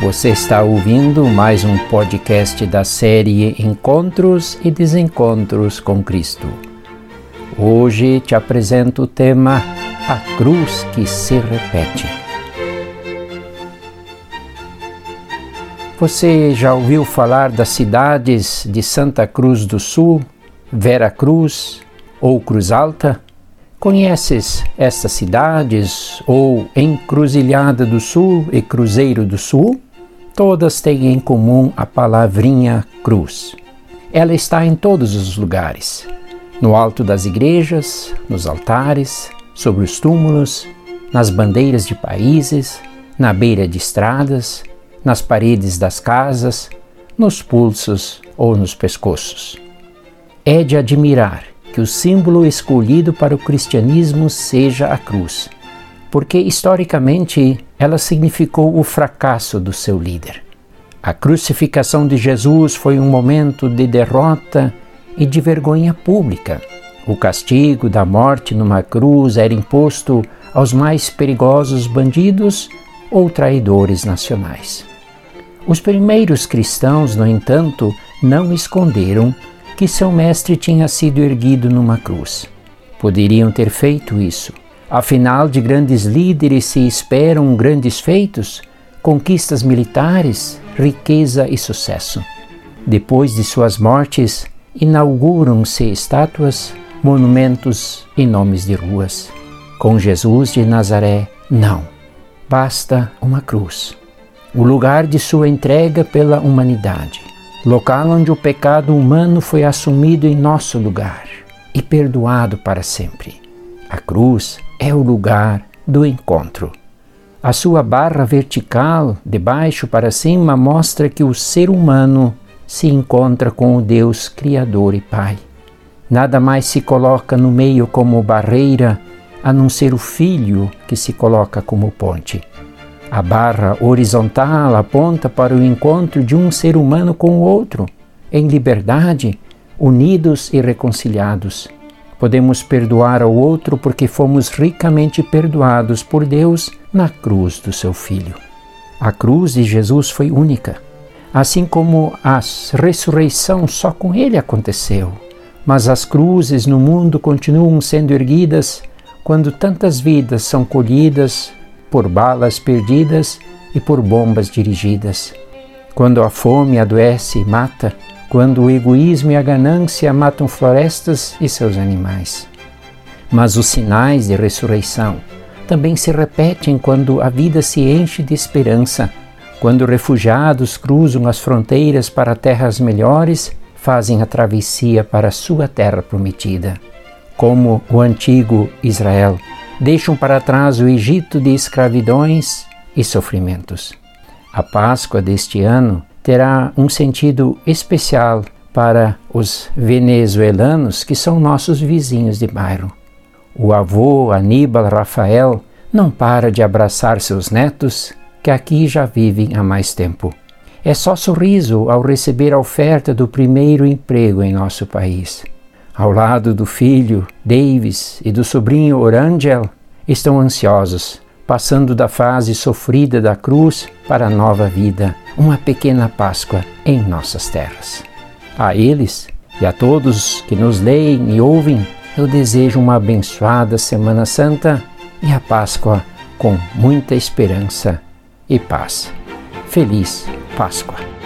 Você está ouvindo mais um podcast da série Encontros e Desencontros com Cristo. Hoje te apresento o tema A Cruz que se repete. Você já ouviu falar das cidades de Santa Cruz do Sul, Vera Cruz ou Cruz Alta? Conheces estas cidades ou Encruzilhada do Sul e Cruzeiro do Sul? Todas têm em comum a palavrinha cruz. Ela está em todos os lugares: no alto das igrejas, nos altares, sobre os túmulos, nas bandeiras de países, na beira de estradas, nas paredes das casas, nos pulsos ou nos pescoços. É de admirar que o símbolo escolhido para o cristianismo seja a cruz, porque historicamente ela significou o fracasso do seu líder. A crucificação de Jesus foi um momento de derrota e de vergonha pública. O castigo da morte numa cruz era imposto aos mais perigosos bandidos ou traidores nacionais. Os primeiros cristãos, no entanto, não esconderam que seu mestre tinha sido erguido numa cruz. Poderiam ter feito isso. Afinal, de grandes líderes se esperam grandes feitos, conquistas militares, riqueza e sucesso. Depois de suas mortes, inauguram-se estátuas, monumentos e nomes de ruas. Com Jesus de Nazaré, não. Basta uma cruz. O lugar de sua entrega pela humanidade local onde o pecado humano foi assumido em nosso lugar e perdoado para sempre. A cruz é o lugar do encontro. A sua barra vertical, de baixo para cima, mostra que o ser humano se encontra com o Deus Criador e Pai. Nada mais se coloca no meio como barreira a não ser o Filho que se coloca como ponte. A barra horizontal aponta para o encontro de um ser humano com o outro, em liberdade, unidos e reconciliados. Podemos perdoar ao outro porque fomos ricamente perdoados por Deus na cruz do seu Filho. A cruz de Jesus foi única, assim como a ressurreição só com ele aconteceu. Mas as cruzes no mundo continuam sendo erguidas quando tantas vidas são colhidas por balas perdidas e por bombas dirigidas. Quando a fome adoece e mata, quando o egoísmo e a ganância matam florestas e seus animais. Mas os sinais de ressurreição também se repetem quando a vida se enche de esperança, quando refugiados cruzam as fronteiras para terras melhores, fazem a travessia para a sua terra prometida, como o antigo Israel deixam para trás o Egito de escravidões e sofrimentos. A Páscoa deste ano terá um sentido especial para os venezuelanos que são nossos vizinhos de bairro. O avô Aníbal Rafael não para de abraçar seus netos, que aqui já vivem há mais tempo. É só sorriso ao receber a oferta do primeiro emprego em nosso país ao lado do filho Davis e do sobrinho Orangel, estão ansiosos, passando da fase sofrida da cruz para a nova vida, uma pequena Páscoa em nossas terras. A eles e a todos que nos leem e ouvem, eu desejo uma abençoada Semana Santa e a Páscoa com muita esperança e paz. Feliz Páscoa!